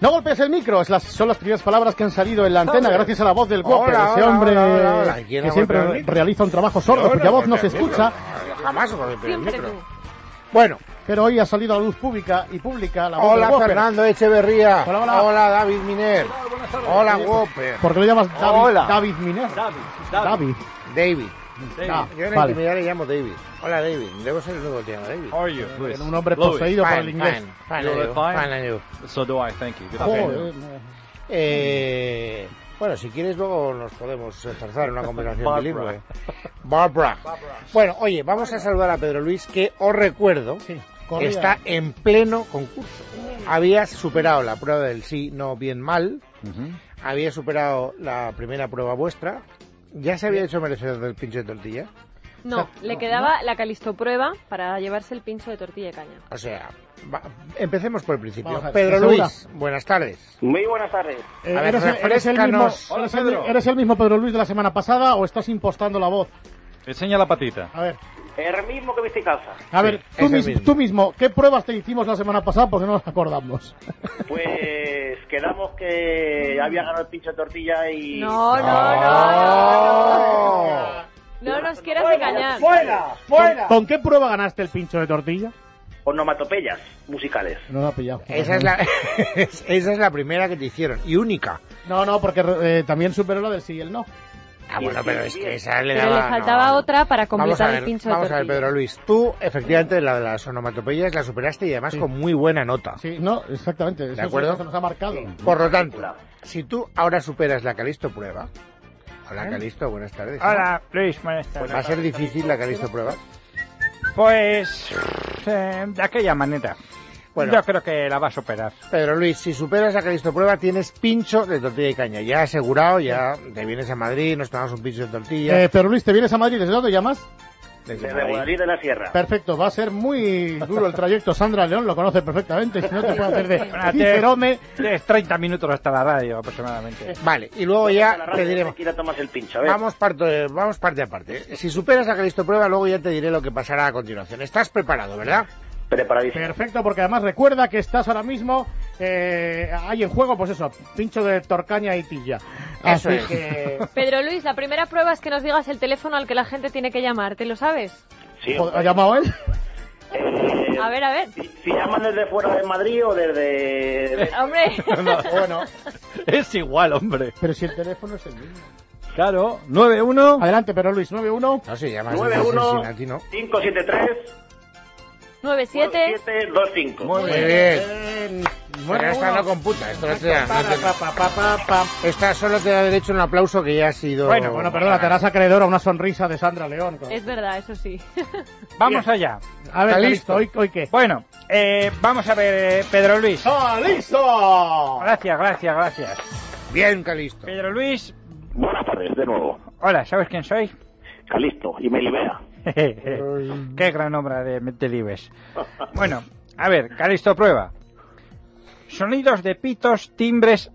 No golpees el micro, es las- son las primeras palabras que han salido en la antena gracias a la voz del Whopper, ese hola, hombre hola, hola, hola. ¿Quién que el siempre micro? realiza un trabajo sordo, cuya no voz no se el escucha. micro. Jamás golpeo el micro. Bueno, Pero hoy ha salido a la luz pública y pública la voz hola del Whopper. Fernando Echeverría. Hola, hola. David Miner. Hola Whopper. ¿Por qué lo llamas David, Hola. David Miner? David, David. David. Ah, Yo en vale. intimidad le llamo David. Hola David. Debo ser el único que te llama David. How are you, Luis? Un hombre Louis. poseído por el inglés. fine, fine, you, fine? fine and you. So do I, thank you. Good afternoon. Eh, bueno, si quieres luego nos podemos esforzar en una conversación Barbara. bilingüe. Barbara. Bueno, oye, vamos a saludar a Pedro Luis, que os recuerdo, Sí, está en pleno concurso. Habías superado la prueba del sí, no, bien, mal. Ujú. Habías superado la primera prueba vuestra. ¿Ya se había hecho merecedor del pincho de tortilla? No, le quedaba la calisto prueba para llevarse el pincho de tortilla de caña. O sea, va- empecemos por el principio. Ver, Pedro. Luis, buenas tardes. Muy buenas tardes. Eh, A ver, ¿eres, el- eres el mismo, refrescanos. Hola, eres el- Pedro. ¿Eres el mismo Pedro Luis de la semana pasada o estás impostando la voz? Enseña la patita. A ver, El mismo que viste en casa. a ver, es tú, mis- mismo. tú mismo, ¿qué pruebas te hicimos la semana pasada? Porque no nos acordamos. Pues quedamos que había ganado el pincho de tortilla y... No, no, Oh. no, no. No nos quieras engañar. ¡Fuera! ¿Con, con qué prueba ganaste el pincho de tortilla? Onomatopeyas musicales. No me ha pillado. Esa es, la, esa es la primera que te hicieron y única. No, no, porque eh, también superó la del sí y el no. Ah, bueno, pero es que esa le Pero daba... le faltaba no. otra para completar ver, el pincho de vamos a ver. Pedro Luis. Tú, efectivamente, la de las onomatopeyas la superaste y además Sí. con muy buena nota. Sí, no, exactamente. Eso ¿De acuerdo? que nos ha marcado. Por lo tanto, si tú ahora superas la Calisto prueba... Hola, Calisto, buenas tardes. Hola, Luis, buenas ¿Va a tardes. ser difícil la Calisto prueba? Pues eh, de aquella manera. Bueno. Yo creo que la va a superar. Pedro Luis, si superas la Calisto prueba, tienes pincho de tortilla y caña. Ya asegurado, ya te vienes a Madrid, nos tomamos un pincho de tortilla. Eh, pero Luis, ¿te vienes a Madrid? ¿Desde dónde llamas? desde Desde Madrid. De la Sierra. Perfecto, va a ser muy duro el trayecto. Sandra León lo conoce perfectamente. Si no te puede hacer de Cicerone. Tienes 30 minutos hasta la radio aproximadamente. Vale, y luego A ya te diremos... a el pincho, a ver. Vamos parte, vamos parte a parte. Si superas la Calisto prueba, luego ya te diré lo que pasará a continuación. ¿Estás preparado, verdad? Preparadísimo. Perfecto, porque además recuerda que estás ahora mismo, eh, hay en juego, pues eso, pincho de torcaña y tilla. Eso Así es. que... Pedro Luis, la primera prueba es que nos digas el teléfono al que la gente tiene que llamar. ¿Te lo sabes? Sí, ¿Ha llamado él? eh, A ver, a ver. si, si llaman desde fuera de Madrid o desde... Hombre. Bueno, Es igual, hombre. pero si el teléfono es el mismo. Claro, 9-1. Adelante, pero Luis, 91. No, si llamas desde 91 Cincinnati, ¿no? 573 97. 9725. Muy bien. bien. Pero esta no computa, esto no te da, no te- Pa, pa, pa, pa, pa. esta solo te da derecho a un aplauso que ya ha sido... Bueno, bueno, perdona, te harás acreedor a una sonrisa de Sandra León. Es verdad, eso sí. Vamos allá. A ver, ¿Está listo, ¿hoy, hoy qué? Bueno, eh, vamos a ver, eh, Pedro Luis. ¡Ah, listo! Gracias, gracias, gracias. Bien, Calisto. Pedro Luis, Buenas tardes, de nuevo. hola, ¿sabes quién soy? Calisto y Melibea. Qué gran obra de Delibes. Bueno, a ver, Calisto prueba. Sonidos de pitos, timbres,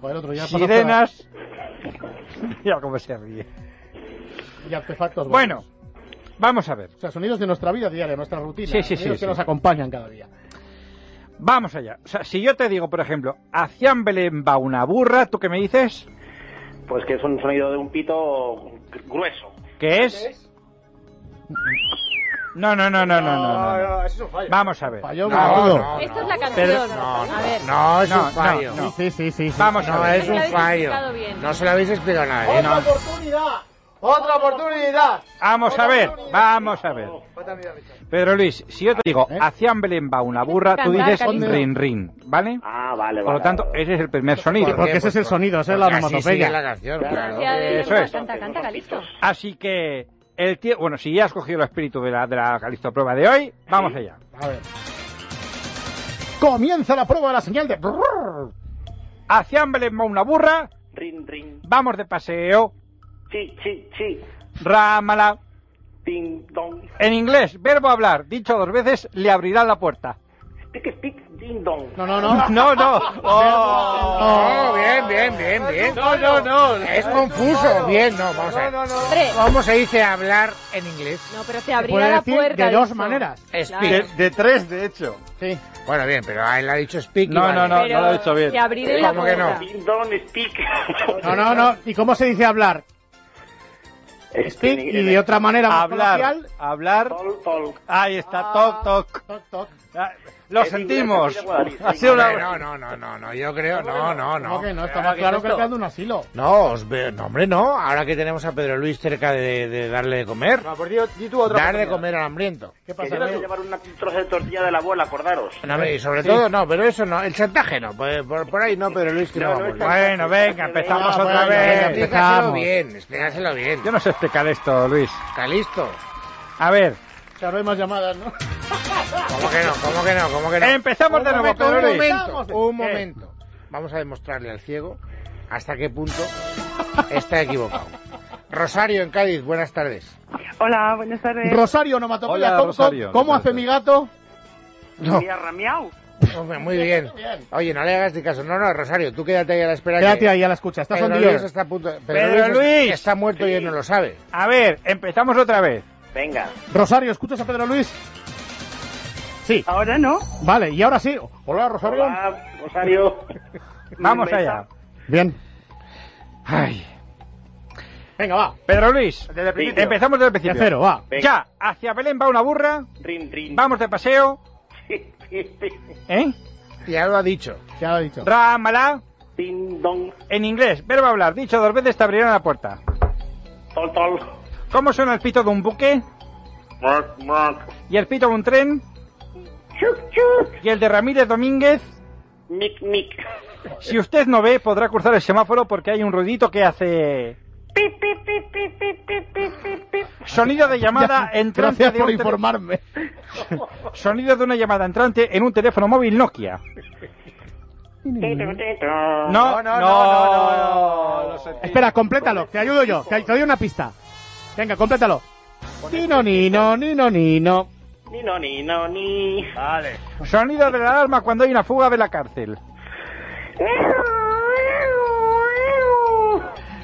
Joder, otro ya sirenas. Mira cómo se ríe. Y artefactos. Bueno, vamos a ver. O sea, sonidos de nuestra vida diaria, nuestra rutina. Sí, sí, sí, sonidos que sí. nos acompañan cada día. Vamos allá. O sea, si yo te digo, por ejemplo, hacia Belén va una burra, ¿tú qué me dices? Pues que es un sonido de un pito grueso. ¿Qué es? No, no, no, no, no, no. no. eso es un fallo. Vamos a ver. Fallo No, gordo. no, Esta no. es la canción. A ver. No, es No, un fallo. no, no. Sí, sí, sí, sí. Vamos a No, ver. es un fallo. No se lo habéis explicado a nadie. ¡Otra oportunidad! ¡Otra oportunidad! Vamos a ver, vamos a ver. Pedro Luis, si yo te digo, ¿Eh? hacia Belén va una burra, tú dices rin rin, ¿vale? Ah, vale, vale. Por lo tanto, vale. ese es el primer sonido. Porque ese es el sonido, esa es la onomatopeya. la canción, claro. Eso es. Canta, canta, Calisto. Así que el bueno, si ya has cogido el espíritu de la, de la Calisto prueba de hoy, vamos allá. A ver. Comienza la prueba de la señal de... Hacia Belén va una burra, Rin, rin. vamos de paseo, Chi, chi, chi. rámala. Ting, dong. En inglés, verbo hablar, dicho dos veces, le abrirán la puerta. Speak, speak, ding dong. No, no, no. No, no. Oh, bien, bien, bien, bien. No, no, no. Es confuso. Bien, no, vamos a ver. Hombre, ¿Cómo se dice hablar en inglés? no, pero te Se abrirá puede la decir puerta. de dos dicho. maneras. Speak. De, de tres, de hecho. Sí. Bueno, bien, pero él ha dicho speak. No, no, no, no lo he dicho bien. Te abriré la ¿Cómo que no? puerta. Ding dong, speak. No, no, no. ¿Y cómo se dice hablar? Speak y de otra manera más Hablar, coloquial. hablar. Tol, tol. Ahí está, toc, toc. Toc, toc. Ah, Lo sentimos. Ha sido una... No, no, no, no, no, yo creo, no, no, no. ¿Cómo que no? Está más claro que de un asilo. No, os veo, no, hombre, no. Ahora que tenemos a Pedro Luis cerca de, de darle de comer, No, pues di, di tú otra dar de comer al hambriento. ¿Qué Que pasa, tienes que Edu? llevar un trozo de tortilla de la abuela, acordaros. No, hombre, y sobre todo, no, pero eso no, el chantaje no, por, por- por ahí no, Pedro Luis, que no, No. Bueno, venga, empezamos Ah, otra bueno, vez. venga, Explícaselo empezamos. bien, explícaselo bien. Yo no sé explicar esto, Luis. ¿Está listo? A ver, O sea, no hay más llamadas, ¿no? ¿Cómo que no? ¿Cómo que no? ¿Cómo que no? empezamos un de nuevo, momento, un Luis. momento, un momento. Vamos a demostrarle al ciego hasta qué punto está equivocado. Rosario en Cádiz, buenas tardes. Hola, buenas tardes. Rosario Onomatopeya. Hola, ¿Cómo, Rosario, cómo ¿qué hace mi gato? No, Miau, miau. Hombre, muy bien. Oye, no le hagas ni caso. No, no, Rosario, tú quédate ahí a la espera. Quédate que ahí a la escucha. Estás Pedro Luis está a punto. Pedro, Pedro Luis, Luis. está muerto y él no lo sabe. A ver, empezamos otra vez. Venga. Rosario, ¿escuchas a Pedro Luis? Sí. Ahora no. Vale, y ahora sí. Hola, Rosario. Hola, Rosario. Vamos allá. Bien. Ay. Venga, va. Pedro Luis, Desde el principio. empezamos desde el De principio. cero, va. Venga. Ya, hacia Belén va una burra, Rin, rin. vamos de paseo, ¿eh? Ya lo ha dicho. Ya lo he dicho. Ramala, Ding dong. en inglés, verbo hablar, dicho dos veces te abrirán la puerta. Tol, tol. ¿Cómo suena el pito de un buque? Mark, mark. ¿Y el pito de un tren? Chuc, chuc. ¿Y el de Ramírez Domínguez? Mic, mic. Si usted no ve, podrá cruzar el semáforo porque hay un ruidito que hace... Pip, pip, pip, Sonido de llamada entrante. Gracias por informarme. Sonido de una llamada entrante en un teléfono móvil Nokia. No, no, no, no, no. no, no. Espera, complétalo. Te ayudo yo. Te, te doy una pista. Venga, complétalo. Nino, nino, nino, nino. Nino, nino, ni. Vale. Sonido de la alarma cuando hay una fuga de la cárcel.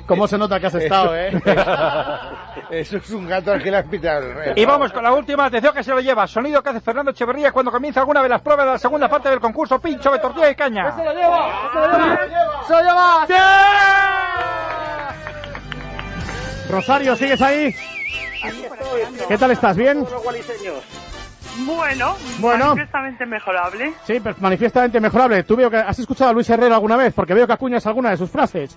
¿Cómo se nota que has estado, eh? Eso es un gato al que le has pitado. Y vamos con la última, atención que se lo lleva. Sonido que hace Fernando Echeverría cuando comienza alguna de las pruebas de la segunda parte del concurso Pincho de tortilla y caña. ¡Se lo lleva! Rosario, ¿sigues ahí? ¿Qué tal estás? ¿Bien? Bueno, Bueno. manifiestamente mejorable. Sí, pero manifiestamente mejorable. ¿Tú veo que has escuchado a Luis Herrero alguna vez? Porque veo que acuñas alguna de sus frases.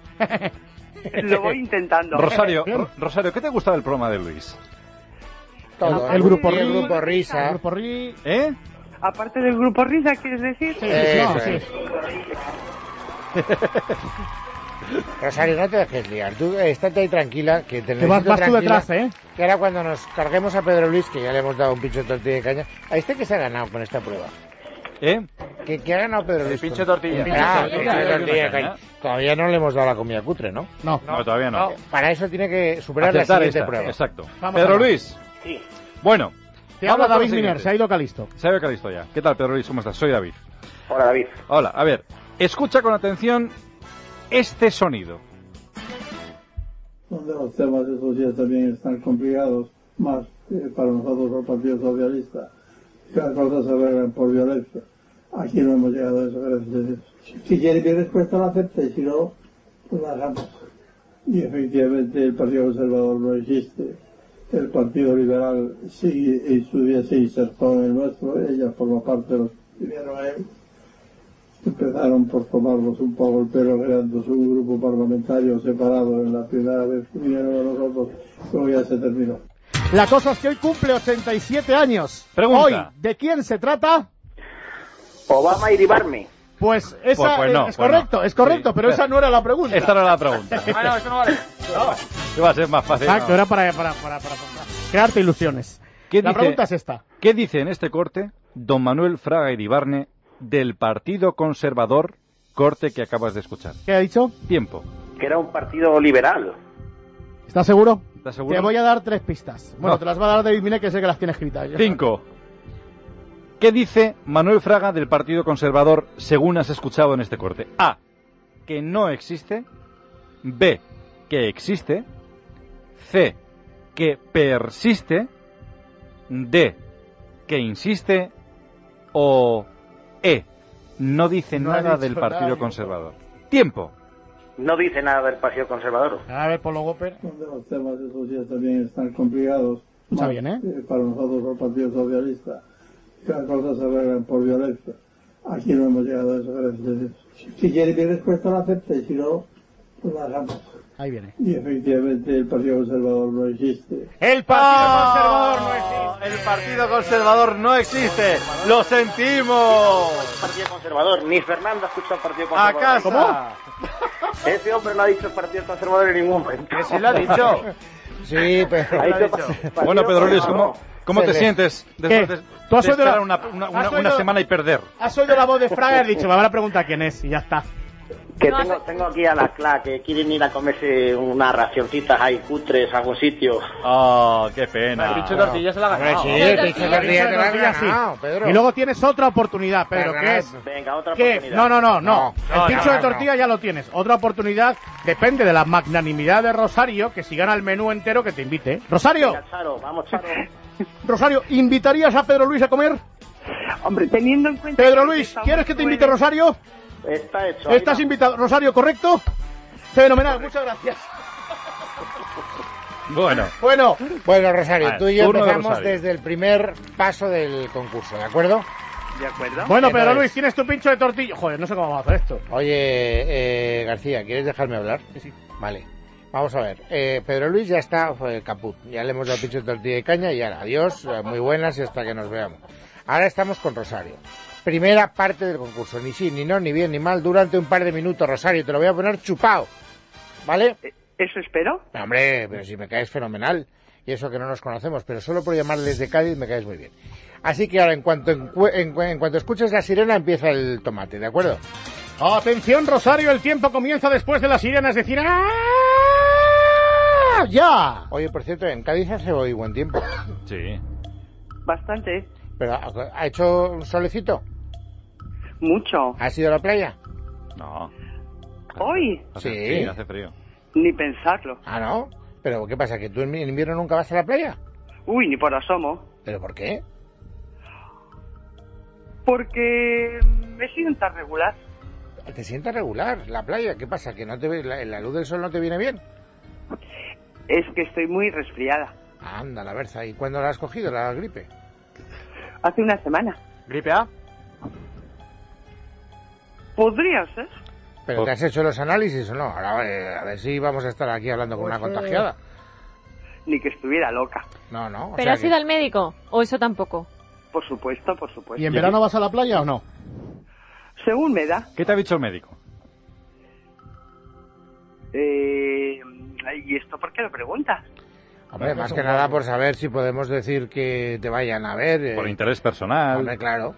Lo voy intentando. Rosario, Rosario, ¿qué te gusta del programa de Luis? Todo, El grupo el Ri- grupo Risa. El grupo Ri- ¿Eh? Aparte del grupo Risa, ¿quieres decir? Sí, no, sí. Rosario, no te dejes liar. Tú eh, estate ahí tranquila, que te Que vas, vas tú detrás, ¿eh? Que ahora cuando nos carguemos a Pedro Luis, que ya le hemos dado un pincho de tortilla de caña, a este que se ha ganado con esta prueba. ¿Eh? ¿Qué, qué ha ganado Pedro Luis? pincho de con- tortilla. Ah, pincho de tortilla. tortilla de caña. Todavía no le hemos dado la comida cutre, ¿no? No. No, todavía no. Para eso tiene que superar la Acertar siguiente esta, prueba. Exacto. Vamos Pedro. Luis. Sí. Bueno. Te habla vamos con lo David siguiente. Miner, se ha ido Calisto. Se ha ido Calisto ya. ¿Qué tal, Pedro Luis? ¿Cómo estás? Soy David. Hola, David. Hola, a ver. Escucha con atención este sonido. donde los temas esos ya también están complicados, más eh, para nosotros el Partido Socialista, se arreglan por violencia. Aquí no hemos llegado a eso, gracias a Dios. Si quiere mi respuesta la acepte, si no, pues la hagamos. Y efectivamente el Partido Conservador no existe. El Partido Liberal sí, en su día se insertó en el nuestro, ella forma parte de los a él. Empezaron por tomarnos un poco el pelo creándose un grupo parlamentario separado en la primera vez que vinieron a nosotros, luego ya se terminó. La cosa es que hoy cumple 87 años. Pregunta. Hoy, ¿de quién se trata? Obama y Ribarme. Pues esa Pues- pues no, es pues correcto, no. es correcto, Sí. pero esa no era la pregunta. Esta no era la pregunta. Bueno, eso no vale. Iba a ser más fácil. Exacto, ¿no? era para, para, para, para- para crearte ilusiones. ¿Qué La dice- pregunta es esta. ¿Qué dice en este corte don Manuel Fraga Iribarne del Partido Conservador, corte que acabas de escuchar? ¿Qué ha dicho? Tiempo. Que era un partido liberal. ¿Estás seguro? Te voy a dar tres pistas. Bueno, No. te las va a dar David Mine, que sé que las tiene escritas. Cinco, ¿Qué dice Manuel Fraga del Partido Conservador según has escuchado en este corte? A. Que no existe. B. Que existe. C. Que persiste. D. Que insiste. O E. No dice No nada del Partido. Conservador. Tiempo. No dice nada del Partido Conservador. A ver, Polo. Donde los temas esos ya también están complicados. Está bien, ¿eh? Para nosotros, el Partido Socialista, cada cosa se arreglan por violencia. Aquí no hemos llegado a eso, gracias a Dios. Si quiere mi respuesta, la acepta y si no, pues la dejamos. Ahí viene. Y efectivamente el Partido Conservador no existe. El Partido Conservador no existe. El Partido Conservador no existe. Lo sentimos. Conservador. Ni Fernando ha escuchado Partido A Conservador. casa. Ese hombre no ha dicho Partido Conservador en ningún momento. Que sí lo ha dicho. Sí, pero... Ha dicho Bueno, Pedro Luis. ¿cómo, cómo te sientes después de, ¿Tú has de oído la- esperar una, una- una- has una semana y perder? Has oído la voz de Fraga y has dicho, me van a preguntar quién es y ya está. Que No, tengo, hace- tengo aquí a la CLA que quieren ir a comerse unas racioncitas ahí cutres a algún sitio. Oh, qué pena. El pincho de tortilla se la ha ganado. sí, tortilla- te tortilla sí. ganado, Pedro. Y luego tienes otra oportunidad, Pedro, ganar- es... Venga, otra ¿Qué? oportunidad. No, no, no, no. No, El pincho no, de no. tortilla ya lo tienes. Otra oportunidad depende de la magnanimidad de Rosario, que si gana el menú entero, que te invite. Rosario, Venga, Charo, vamos, Charo. Rosario, ¿invitarías a Pedro Luis a comer? Hombre, teniendo en cuenta... Pedro Luis, ¿quieres que te invite Rosario? Está hecho. Estás invitado. Rosario, ¿correcto? Fenomenal, muchas gracias. Bueno, Bueno, Bueno, Rosario, Vale, tú y yo de empezamos desde el primer paso del concurso, ¿de acuerdo? ¿De acuerdo? bueno, ¿Qué Pedro tal Luis, es? tienes tu pincho de tortilla. Joder, no sé cómo vamos a hacer esto. Oye, eh, García, ¿quieres dejarme hablar? Sí, sí. Vale. Vamos a ver. Eh, Pedro Luis ya está fue, caput. Ya le hemos dado pincho de tortilla de caña y ahora, adiós, muy buenas y hasta que nos veamos. Ahora estamos con Rosario. Primera parte del concurso. Ni sí, ni no, ni bien, ni mal. Durante un par de minutos, Rosario. Te lo voy a poner chupado. ¿Vale? Eh, ¿Eso espero? No, Hombre, pero si me caes fenomenal. Y eso que no nos conocemos, pero solo por llamar desde Cádiz me caes muy bien. Así que ahora, en cuanto, en, en cuanto escuches la sirena, empieza el tomate, ¿de acuerdo? Atención, Rosario, el tiempo comienza después de las sirenas. Es decir, ¡ah! ¡Ya! Oye, por cierto, en Cádiz hace hoy buen tiempo. sí. Bastante. Pero ¿ha ha hecho un solecito? Mucho. ¿Has ido a la playa? No. Hoy, Hace Sí. frío, hace frío. ni pensarlo. Ah, ¿no? ¿Pero qué pasa? ¿Que tú en en invierno nunca vas a la playa? Uy, ni por asomo. ¿Pero por qué? Porque me siento regular. Te sientas regular, la playa. ¿Qué pasa? ¿Que no te ve- la, la luz del sol no te viene bien? Es que estoy muy resfriada. Anda, la berza. ¿Y cuándo la has cogido, la gripe? Hace una semana. ¿Gripe A? Podría ser. ¿Pero te has hecho los análisis o no? Ahora, eh, a ver si vamos a estar aquí hablando con una Pues, eh, contagiada. Ni que estuviera loca. No, no. o ¿Pero sea has que- ido al médico? ¿O eso tampoco? Por supuesto, por supuesto. ¿Y en verano vas a la playa o no? Según me da. ¿Qué te ha dicho el médico? Eh, ¿Y esto por qué lo preguntas? Hombre, más que nada por saber si podemos decir que te vayan a ver. eh, Por interés personal. Hombre, claro.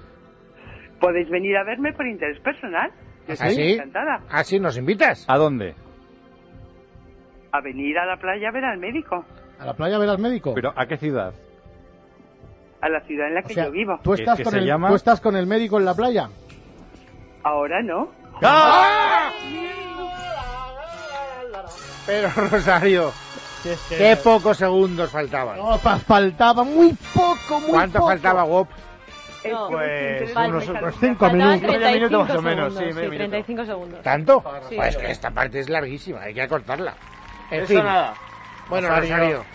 Podéis venir a verme por interés personal. Yo ¿Ah, estoy sí? encantada. ¿Ah, sí? ¿Nos invitas? ¿A dónde? A venir a la playa a ver al médico. ¿A la playa ver al médico? ¿Pero a qué ciudad? A la ciudad en la O que sea, yo vivo. ¿tú estás, ¿Qué- qué con el, llama? ¿tú estás con el médico en la playa? Ahora no. ¡Ah! Pero, Rosario, qué pocos segundos faltaban. No, fa- faltaba muy poco, muy ¿Cuánto poco. faltaba, Wop? No, pues, interesa unos- unos cinco minutos. 35 minuto más o segundos. menos, sí, sí, minuto. 35 segundos. ¿Tanto? Sí. Pues que esta parte es larguísima, hay que acortarla. En Eso fin. nada. Bueno, Rosario. Rosario,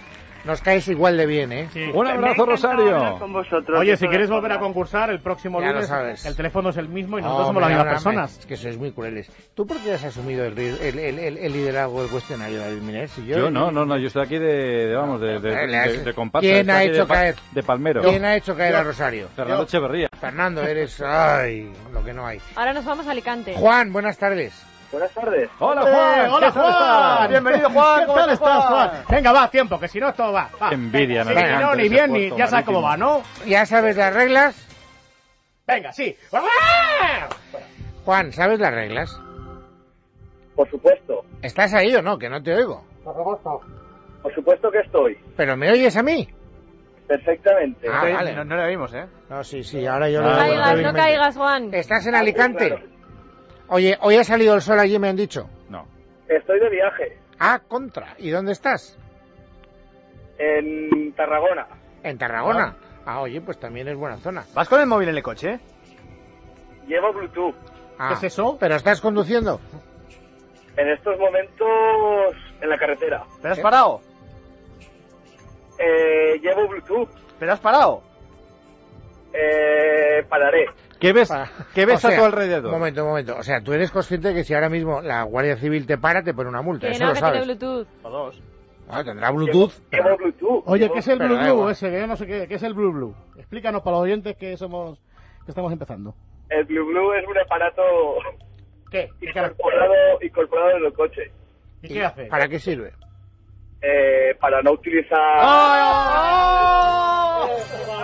nos caes igual de bien, ¿eh? Sí. Un abrazo, Rosario. con vosotros Oye, si quieres volver a concursar el próximo Ya lo lunes, sabes. el teléfono es el mismo y nosotros Hombre, somos las mismas personas. Es que sois muy crueles. ¿Tú por qué has asumido el, ri- el, el- el- el liderazgo del cuestionario, David Miner? Si Yo no, no, no, yo estoy aquí de, de, vamos, de, de, de- de comparsa. ¿Quién ha hecho caer? De palmero. ¿Quién ha hecho caer a Rosario? Fernando Echeverría. Fernando, eres... Ay, lo que no hay. Ahora nos vamos a Alicante. Juan, buenas tardes. Buenas tardes. Hola, Eh, Juan. hola ¿qué tal Juan, estás? bienvenido Juan, ¿qué tal estás Juan? Venga, va, tiempo, que si no esto va. va. Qué envidia, Sí, me no, ni bien, ni ya sabes cómo va. ¿no? ¿Ya sabes las reglas? Venga, sí. Juan, ¿sabes las reglas? Por supuesto. ¿Estás ahí o no? Que no te oigo. Por supuesto que estoy. ¿Pero me oyes a mí? Perfectamente. Ah, Sí, vale. no, no la vimos, ¿eh? No, sí, sí, ahora yo Ah, lo No veo caigas, no caigas, Juan. ¿Estás en Alicante? Oye, hoy ha salido el sol allí, me han dicho. No. Estoy de viaje Ah, contra. ¿Y dónde estás? en Tarragona. En Tarragona. Ah, oye, pues también es buena zona. ¿Vas con el móvil en el coche? Llevo Bluetooth. Ah, ¿Qué es eso? ¿Pero estás conduciendo? En estos momentos en la carretera. ¿Pero has ¿Eh? parado? Eh, llevo Bluetooth. ¿Pero has parado? Eh, pararé. ¿Qué ves, Para- ¿qué ves O a sea, tu alrededor? Un momento, un momento. O sea, tú eres consciente de que si ahora mismo la Guardia Civil te para, te pone una multa. Que Eso no, lo que tiene sabes. Bluetooth. O dos. Ah, tendrá Bluetooth. Llevo Bluetooth. Oye, ¿qué es el pero Blue Blue ese? Que yo no sé qué, ¿qué es el Blue Blue? Explícanos para los oyentes que somos, que estamos empezando. El Blue Blue es un aparato ¿Qué? incorporado, incorporado en el coche. ¿Y qué hace? ¿Para qué sirve? Eh, para no utilizar...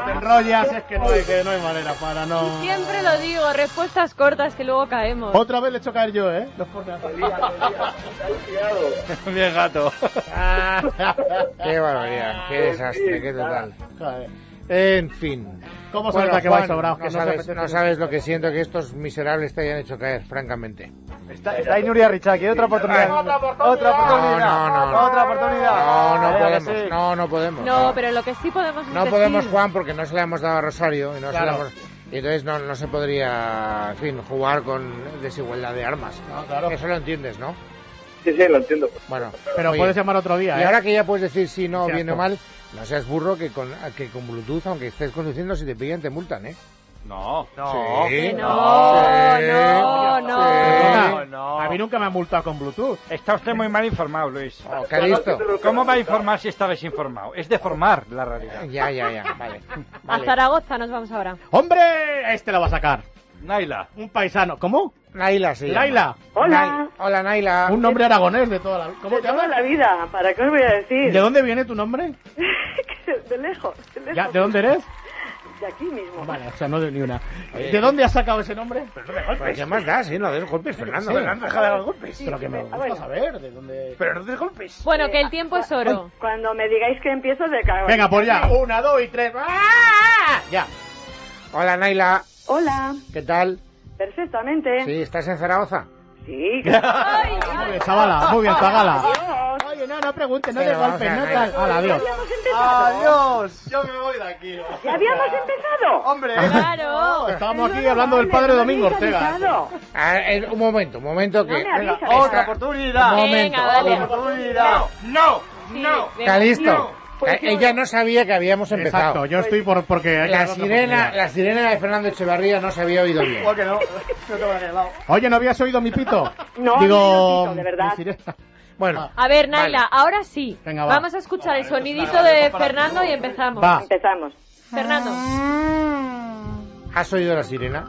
Te enrollas, es que no hay, que no hay manera para no... Siempre lo digo, respuestas cortas que luego caemos. Otra vez le he hecho caer yo, ¿eh? Dos cortes. Bien, gato. Qué barbaridad, qué desastre, qué total. Joder. En fin. ¿Cómo se Bueno, que Juan, vais sobrados? no, Que no se sabes, no sabes lo que siento que estos miserables te hayan hecho caer, francamente. Está, está ahí Nuria Richard, quiere otra oportunidad. Otra Otra oportunidad. No, no, no. Otra oportunidad. No, no podemos, sí. no, no podemos. No, pero lo que sí podemos es No decir- podemos, Juan, porque no se la hemos dado a Rosario y no se Claro. la hemos... Y entonces no, no se podría, en fin, jugar con desigualdad de armas. No, claro. Eso lo entiendes, ¿no? Sí, sí, lo entiendo. Bueno, Pero oye, puedes llamar otro día, Y ¿eh? ahora que ya puedes decir si no, Qué bien o asco. mal, no seas burro que con, que con Bluetooth, aunque estés conduciendo, si te pillan te multan, ¿eh? No. No. Sí. Sí. no, Sí. no, no. No. A mí nunca me han multado con Bluetooth. Está usted muy mal informado, Luis. Oh, Calisto. ¿Cómo va a informar si está desinformado? Es deformar la realidad. Ya, ya, ya, vale. A vale. Zaragoza nos vamos ahora. ¡Hombre! Este lo va a sacar. Naila. Un paisano. ¿Cómo? Naila llama. Laila. Hola. Hola, Naila. Un nombre aragonés de toda la ¿Cómo De te toda llamas? la vida, ¿para qué os voy a decir? ¿De dónde viene tu nombre? de lejos, de lejos. Ya, ¿De dónde eres? De aquí mismo. Vale, o sea, no de ni una. Oye. ¿De dónde has sacado ese nombre? Pues, ¿Qué más da? Sí, no des golpes, Fernando. Sí. Fernando, deja de dar golpes. Pero que me Ah, gusta bueno. saber de dónde... Pero no te golpes. Bueno, que el tiempo es oro. Cuando me digáis que empiezo de cago. Venga, pues ya. Una, dos y tres. ¡Ah! Ya. Hola, Naila. Hola, ¿Qué tal? perfectamente. Sí, ¿estás en Zaragoza? Sí. Ay, Muy bien, chavala. Muy bien. Adiós. Oye, no, no preguntes, no te golpes, no tal. Hala, adiós. ¿Ya habíamos empezado? Adiós. Yo me voy de aquí. ¿Ya habíamos empezado? Hombre. claro. Estábamos aquí hablando del padre Domingo Ortega. Ah, eh, un momento, un momento que... Está- Otra oportunidad. Un momento. Venga, dale. un- Oportunidad. No. No. venga. Calisto. Pues Eh, Ella no sabía que habíamos empezado. Exacto, yo estoy por porque hay La sirena, la sirena de Fernando Echevarría no se había oído bien. ¿Por qué no? No te voy a aquel lado. Oye, ¿no habías oído mi pito? No, Digo, no de verdad. Bueno, A ver, Naila, ahora sí. Venga, va. Vamos a escuchar el sonidito de Fernando y empezamos. Va. Empezamos. Fernando. ¿has oído la sirena?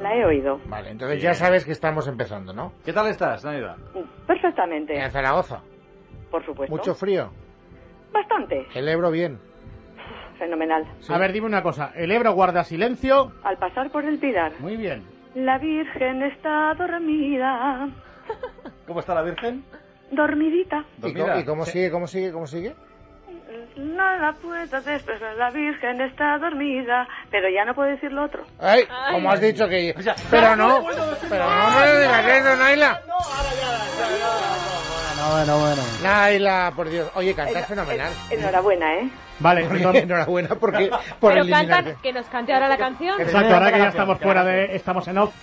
La he oído. Vale, entonces ya sabes que estamos empezando, ¿no? ¿Qué tal estás, Naila? Perfectamente, En Zaragoza. por supuesto. Mucho frío. Bastante. El Ebro bien. Fenomenal. Sí. A ver, dime una cosa. El Ebro guarda silencio. Al pasar por el Pilar, Muy bien. la Virgen está dormida. ¿Cómo está la Virgen? Dormidita. ¿Y, Dormida. cómo, y cómo sigue, cómo sigue, cómo sigue? No la puedo despertar, la Virgen está dormida. Pero ya no puedo decir lo otro. Ay, como has dicho que... Pero no, pero no me digas eso, Naila. Bueno, bueno, bueno. Naila, por Dios. Oye, cantas En- fenomenal. en- Enhorabuena, ¿eh? Vale, entonces- Enhorabuena porque por Pero cantan, que nos cante ahora la canción. Exacto, ahora que ya estamos fuera de... Estamos en off.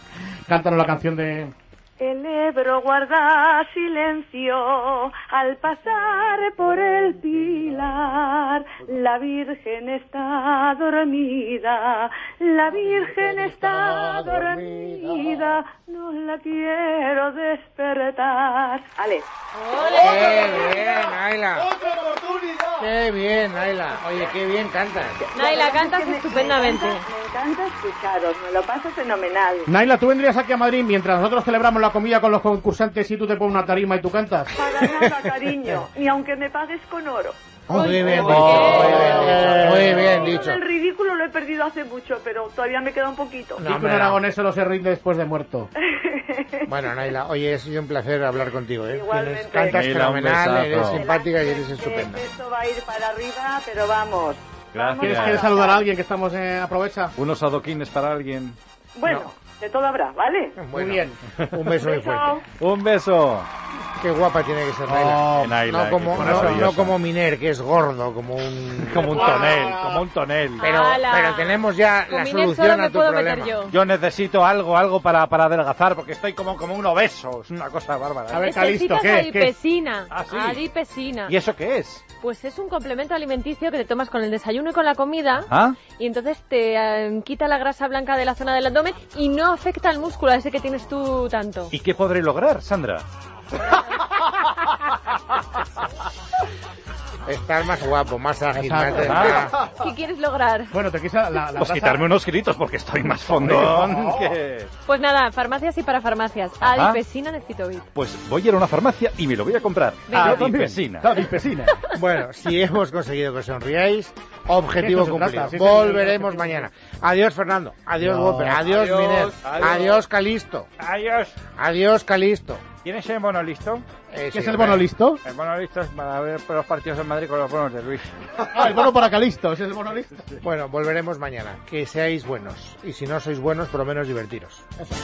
Cántanos la canción de... El Ebro guarda silencio al pasar por el pilar. La Virgen está dormida, la Virgen está dormida, no la quiero despertar. Ale, Qué bien. Qué bien, Naila. Oye, qué bien cantas. Naila, cantas Me- me estupendamente. encanta- Me encanta escucharos, me lo paso fenomenal. Naila, ¿tú vendrías aquí a Madrid mientras nosotros celebramos la comida con los concursantes y tú te pones una tarima y tú cantas? Para nada, cariño, ni aunque me pagues con oro. Muy bien dicho, muy bien dicho, muy bien Todo dicho. El ridículo lo he perdido hace mucho, pero todavía me queda un poquito. No, un aragonés solo se rinde después de muerto. Bueno, Naila, oye, ha sido un placer hablar contigo, ¿eh? Igualmente. Cantas fenomenal, eres simpática y eres estupenda. Esto va a ir para arriba, pero vamos. Gracias. ¿Quieres, quieres saludar a alguien que estamos en Aprovecha? Unos adoquines para alguien. Bueno, de todo habrá, ¿vale? Muy bien. Un beso muy fuerte. Un beso. Qué guapa tiene que ser Oh, Naila. Naila, no, como, no, como Miner, que es gordo, como un... Como un tonel, como un tonel. Pero, pero tenemos ya Con la Miner solución solo a tu puedo problema. meter yo. Yo necesito algo, algo para, para adelgazar, porque estoy como, como un obeso. Es una cosa bárbara. A ver, Calisto, Necesitas ¿qué? ¿Qué? adipesina. Ah, sí. Adipesina. ¿Y eso qué es? Pues es un complemento alimenticio que te tomas con el desayuno y con la comida. ¿Ah? Y entonces te eh, quita la grasa blanca de la zona del abdomen y no afecta al músculo, a ese que tienes tú tanto. ¿Y qué podré lograr, Sandra? Estar más guapo, más ágil, Exacto. más... Ah. ¿Qué quieres lograr? Bueno, te quisa la, la Pues quitarme unos gritos porque estoy más fondón que... Pues nada, farmacias y para farmacias. Ajá. Adipesina de Citobit. Pues voy a ir a una farmacia y me lo voy a comprar. Venga. También. Adipesina. Adipesina. Bueno, si hemos conseguido que sonriáis, objetivo cumplido. trata, Volveremos mañana. Adiós, Fernando. Adiós, No. Adiós, Adiós, Miner. adiós. Adiós, Calisto. Adiós. Adiós, Calisto. ¿Tienes el bono listo? Eh, ¿Qué sí, es el bono listo? El bono listo es para ver los partidos en Madrid con los bonos de Luis. Ah, el bono para Calisto, ese es el bono listo. Bueno, volveremos mañana. Que seáis buenos. Y si no sois buenos, por lo menos divertiros. Eso.